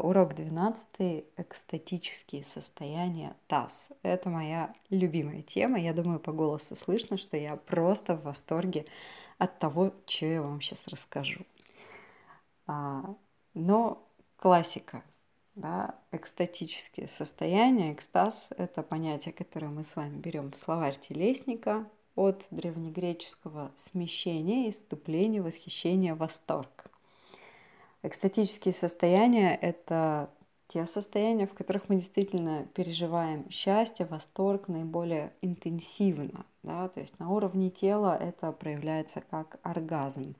Урок 12. Экстатические состояния ТАСС. Это моя любимая тема. Я думаю, по голосу слышно, что я просто в восторге от того, что я вам сейчас расскажу. А, но классика, да, экстатические состояния, экстаз – это понятие, которое мы с вами берем в словарь телесника от древнегреческого смещения, иступление, восхищение, восторг. Экстатические состояния – это те состояния, в которых мы действительно переживаем счастье, восторг наиболее интенсивно. Да? То есть на уровне тела это проявляется как оргазм,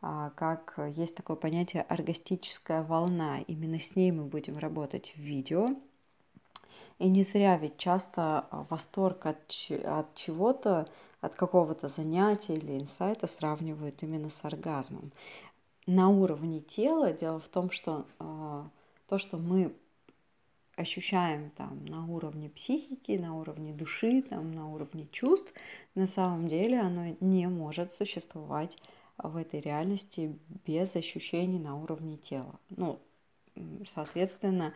а, как есть такое понятие оргастическая волна. Именно с ней мы будем работать в видео. И не зря ведь часто восторг от, от чего-то, от какого-то занятия или инсайта сравнивают именно с оргазмом на уровне тела. Дело в том, что э, то, что мы ощущаем там на уровне психики, на уровне души, там, на уровне чувств, на самом деле оно не может существовать в этой реальности без ощущений на уровне тела. Ну, соответственно,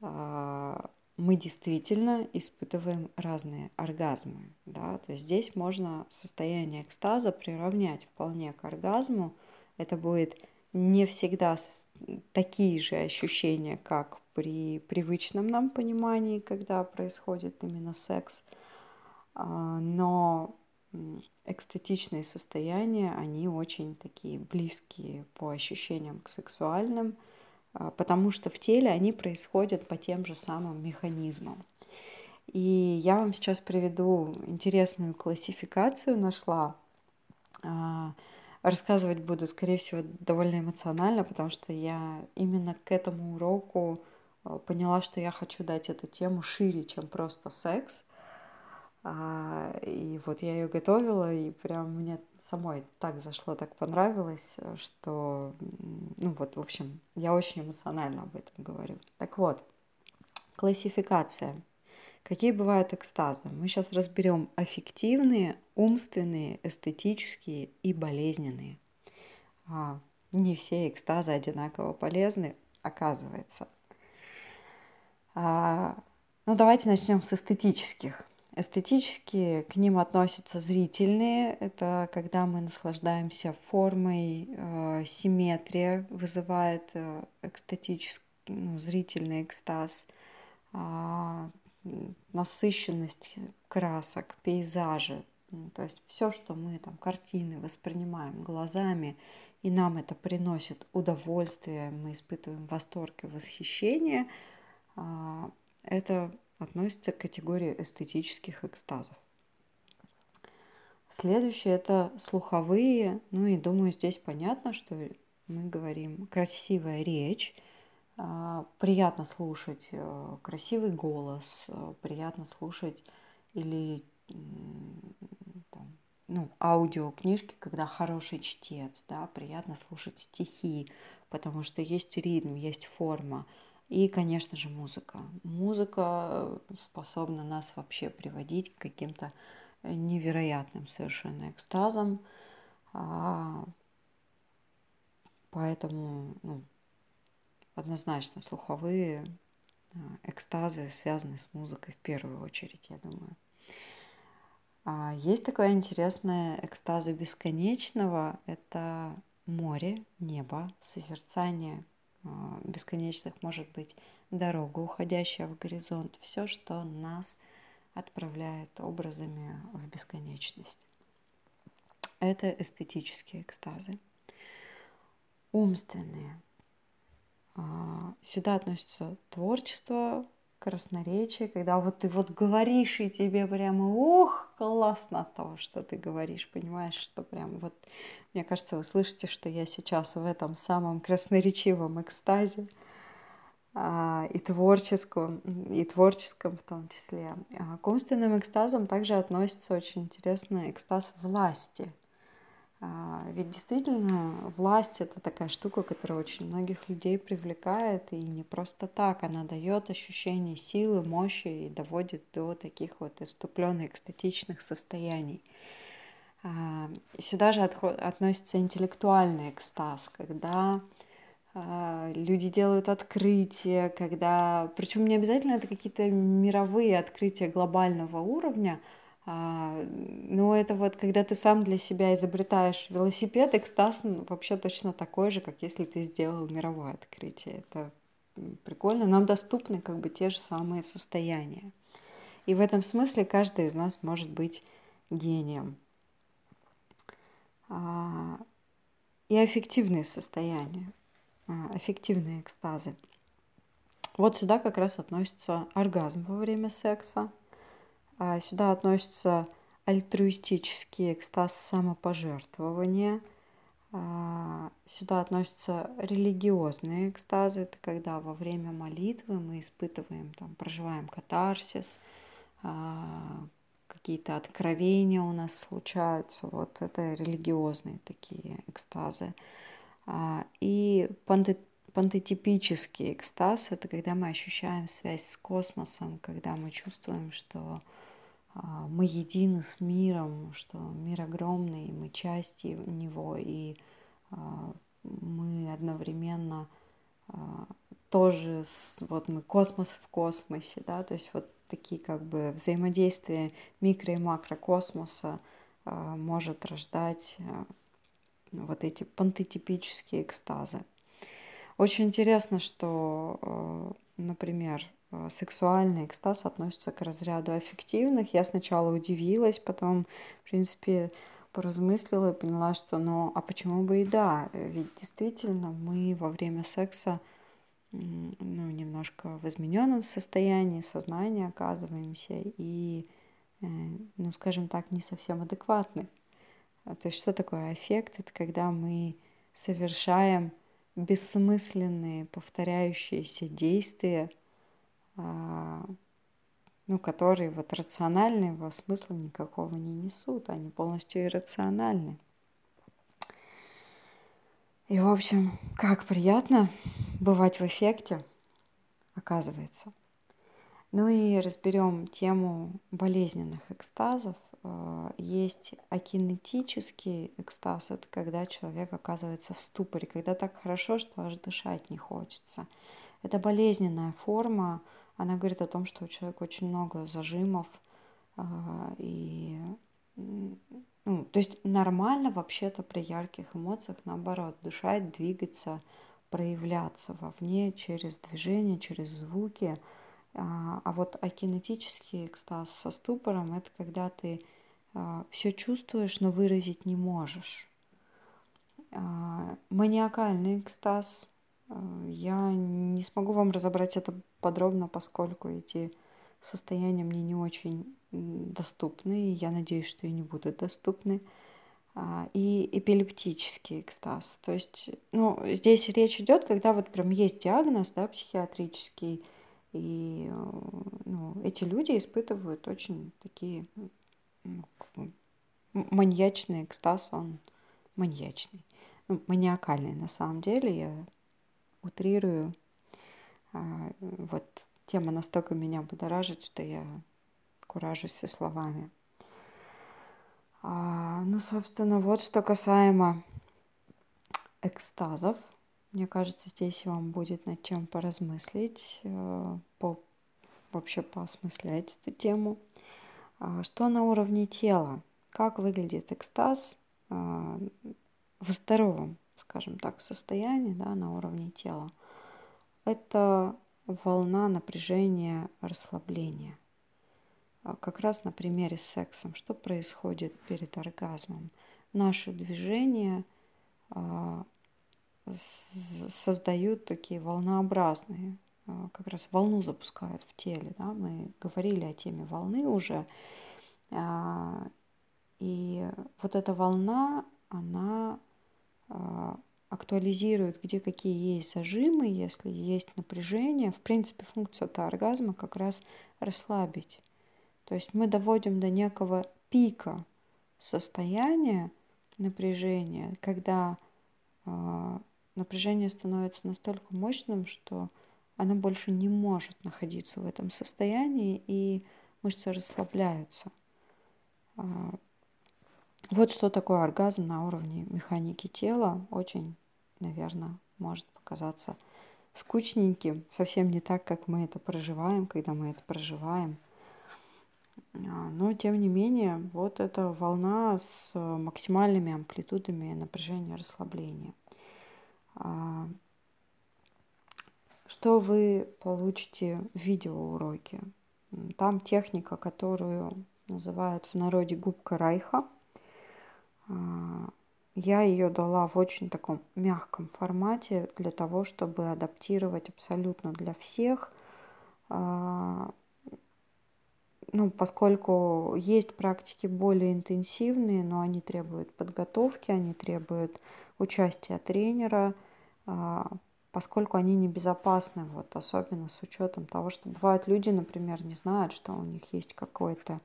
э, мы действительно испытываем разные оргазмы. Да? То есть здесь можно состояние экстаза приравнять вполне к оргазму, это будет не всегда такие же ощущения, как при привычном нам понимании, когда происходит именно секс, а, но экстатичные состояния, они очень такие близкие по ощущениям к сексуальным, а, потому что в теле они происходят по тем же самым механизмам. И я вам сейчас приведу интересную классификацию, нашла а, Рассказывать буду, скорее всего, довольно эмоционально, потому что я именно к этому уроку э, поняла, что я хочу дать эту тему шире, чем просто секс. А, и вот я ее готовила, и прям мне самой так зашло, так понравилось, что, ну вот, в общем, я очень эмоционально об этом говорю. Так вот, классификация – Какие бывают экстазы? Мы сейчас разберем аффективные, умственные, эстетические и болезненные. А, не все экстазы одинаково полезны, оказывается. А, ну, давайте начнем с эстетических. Эстетические к ним относятся зрительные. Это когда мы наслаждаемся формой, э, симметрия вызывает э, экстатический, ну, зрительный экстаз. А, насыщенность красок, пейзажи, то есть все, что мы там, картины воспринимаем глазами, и нам это приносит удовольствие, мы испытываем восторг и восхищение, а, это относится к категории эстетических экстазов. Следующее это слуховые, ну и думаю, здесь понятно, что мы говорим красивая речь, приятно слушать э, красивый голос, э, приятно слушать или там, ну, аудиокнижки, когда хороший чтец, да, приятно слушать стихи, потому что есть ритм, есть форма. И, конечно же, музыка. Музыка э, способна нас вообще приводить к каким-то невероятным совершенно экстазам. А, поэтому ну, однозначно слуховые а, экстазы связаны с музыкой в первую очередь, я думаю. А, есть такое интересное экстазы бесконечного. Это море, небо, созерцание а, бесконечных, может быть, дорога, уходящая в горизонт. Все, что нас отправляет образами в бесконечность. Это эстетические экстазы. Умственные – сюда относится творчество, красноречие, когда вот ты вот говоришь, и тебе прямо, ох, классно то, что ты говоришь, понимаешь, что прям вот, мне кажется, вы слышите, что я сейчас в этом самом красноречивом экстазе а, и творческом, и творческом в том числе. А к умственным экстазам также относится очень интересный экстаз власти – а, ведь действительно власть это такая штука, которая очень многих людей привлекает, и не просто так. Она дает ощущение силы, мощи и доводит до таких вот иступленных, экстатичных состояний. А, сюда же относится интеллектуальный экстаз, когда а, люди делают открытия, когда... Причем не обязательно это какие-то мировые открытия глобального уровня, а, но это вот когда ты сам для себя изобретаешь велосипед, экстаз ну, вообще точно такой же, как если ты сделал мировое открытие. Это прикольно. Нам доступны как бы те же самые состояния. И в этом смысле каждый из нас может быть гением. А, и аффективные состояния. А, аффективные экстазы. Вот сюда как раз относится оргазм во время секса. А сюда относится альтруистический экстаз самопожертвования. А, сюда относятся религиозные экстазы. Это когда во время молитвы мы испытываем, там, проживаем катарсис, какие-то откровения у нас случаются. Вот это религиозные такие экстазы. А, и пантотипический экстаз – это когда мы ощущаем связь с космосом, когда мы чувствуем, что а, мы едины с миром, что мир огромный, и мы части него, и а, мы одновременно тоже, вот мы космос в космосе, да, то есть вот такие как бы взаимодействия микро и макрокосмоса может рождать вот эти пантотипические экстазы. Очень интересно, что, например, сексуальный экстаз относится к разряду аффективных. Я сначала удивилась, потом, в принципе, поразмыслила и поняла, что ну, а почему бы и да? Ведь действительно мы во время секса ну, немножко в измененном состоянии сознания оказываемся и, э, ну, скажем так, не совсем адекватны. А, то есть что такое аффект? Это когда мы совершаем бессмысленные повторяющиеся действия, а, ну, которые вот рационального смысла никакого не несут, они полностью иррациональны. И, в общем, как приятно бывать в эффекте, оказывается. Ну и разберем тему болезненных экстазов – а, есть акинетический экстаз, это когда человек оказывается в ступоре, когда так хорошо, что аж дышать не хочется. Это болезненная форма, она говорит о том, что у человека очень много зажимов, а, и ну, то есть нормально вообще-то при ярких эмоциях, наоборот, дышать, двигаться, проявляться вовне через движение, через звуки – а, а вот акинетический экстаз со ступором – это когда ты а, все чувствуешь, но выразить не можешь. Маниакальный экстаз – я не смогу вам разобрать это подробно, поскольку эти состояния мне не очень доступны, я надеюсь, что и не будут доступны. И эпилептический экстаз. То есть, ну, здесь речь идет, когда вот прям есть диагноз, да, психиатрический, и ну, эти люди испытывают очень такие ну, маньячный экстаз, он маньячный. Ну, маниакальный на самом деле, я утрирую. А, вот тема настолько меня будоражит, что я куражусь со словами. А, ну, собственно, вот что касаемо экстазов – мне кажется, здесь вам будет над чем поразмыслить, э, по, вообще поосмыслять эту тему. А, что на уровне тела? Как выглядит экстаз э, в здоровом, скажем так, состоянии, да, на уровне тела? Это волна напряжения, расслабления. А, как раз на примере с сексом. Что происходит перед оргазмом? Наши движения а, создают такие волнообразные, а, как раз волну запускают в теле. Да? Мы говорили о теме волны уже. И вот эта волна, она актуализирует, где какие есть зажимы, если есть напряжение. В принципе, функция -то оргазма как раз расслабить. То есть мы доводим до некого пика состояния напряжения, когда напряжение становится настолько мощным, что оно больше не может находиться в этом состоянии, и мышцы расслабляются. Вот что такое оргазм на уровне механики тела. Очень, наверное, может показаться скучненьким, совсем не так, как мы это проживаем, когда мы это проживаем. А, но, тем не менее, вот эта волна с максимальными амплитудами напряжения расслабления. А, что вы получите в видеоуроке? Там техника, которую называют в народе губка Райха. А, я ее дала в очень таком мягком формате для того, чтобы адаптировать абсолютно для всех. А, ну, поскольку есть практики более интенсивные, но они требуют подготовки, они требуют участия тренера, а, поскольку они небезопасны, вот, особенно с учетом того, что бывают люди, например, не знают, что у них есть какое-то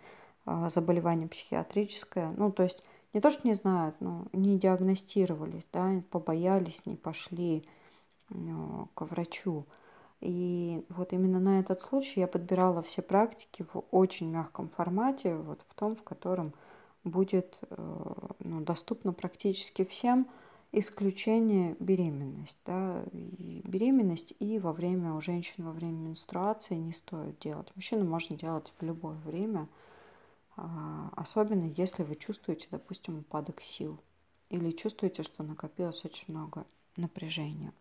заболевание психиатрическое, ну, то есть не то, что не знают, но не диагностировались, да, побоялись, не пошли ну, к врачу. И вот именно на этот случай я подбирала все практики в очень мягком формате, вот в том, в котором будет э, ну, доступно практически всем, исключение беременность. Да, и беременность и во время, у женщин во время менструации не стоит делать. Мужчину можно делать в любое время, особенно если вы чувствуете, допустим, упадок сил или чувствуете, что накопилось очень много напряжения.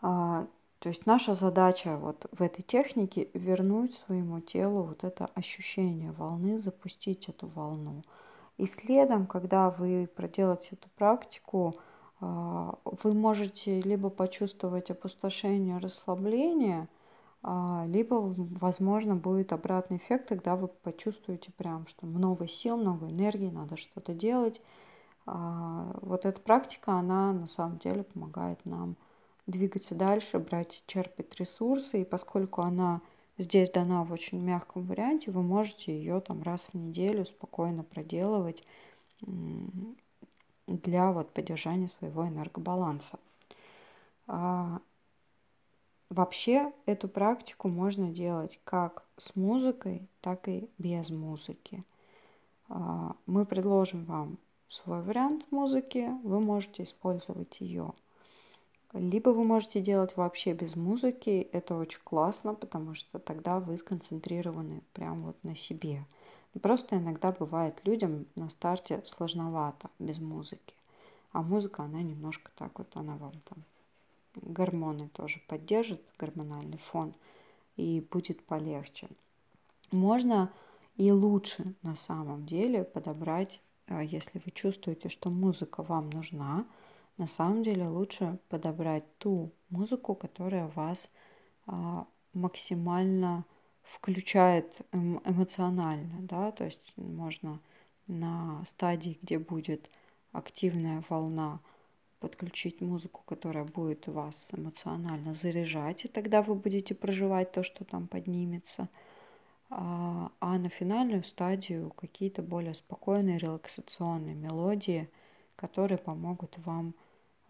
А, то есть наша задача вот в этой технике вернуть своему телу вот это ощущение волны, запустить эту волну. И следом, когда вы проделаете эту практику, а, вы можете либо почувствовать опустошение, расслабление, а, либо, возможно, будет обратный эффект, тогда вы почувствуете прям, что много сил, много энергии, надо что-то делать. Вот эта практика, она на самом деле помогает нам двигаться дальше, брать, черпать ресурсы. И поскольку она здесь дана в очень мягком варианте, вы можете ее там раз в неделю спокойно проделывать для вот поддержания своего энергобаланса. Вообще эту практику можно делать как с музыкой, так и без музыки. А, мы предложим вам свой вариант музыки, вы можете использовать ее либо вы можете делать вообще без музыки, это очень классно, потому что тогда вы сконцентрированы прямо вот на себе. Просто иногда бывает людям на старте сложновато без музыки. А музыка, она немножко так вот, она вам там гормоны тоже поддержит, гормональный фон, и будет полегче. Можно и лучше на самом деле подобрать, а, если вы чувствуете, что музыка вам нужна, на самом деле лучше подобрать ту музыку, которая вас а, максимально включает эм, эмоционально, да, то есть можно на стадии, где будет активная волна, подключить музыку, которая будет вас эмоционально заряжать, и тогда вы будете проживать то, что там поднимется. А, а на финальную стадию какие-то более спокойные релаксационные мелодии, которые помогут вам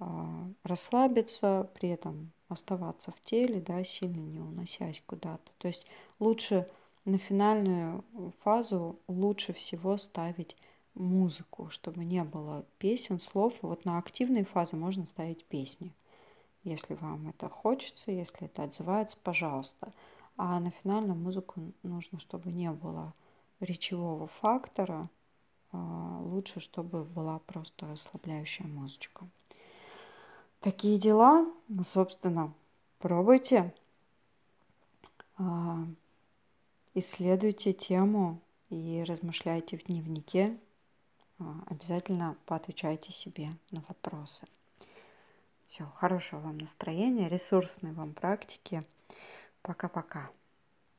а, расслабиться, при этом оставаться в теле, да, сильно не уносясь куда-то. То есть лучше на финальную фазу лучше всего ставить музыку, чтобы не было песен, слов. Вот на активной фазе можно ставить песни. Если вам это хочется, если это отзывается, пожалуйста. А на финальную музыку нужно, чтобы не было речевого фактора. А, лучше, чтобы была просто расслабляющая музычка. Такие дела. Ну, собственно, пробуйте. А, исследуйте тему и размышляйте в дневнике. А, обязательно поотвечайте себе на вопросы. Все, хорошего вам настроения, ресурсной вам практики. Пока-пока.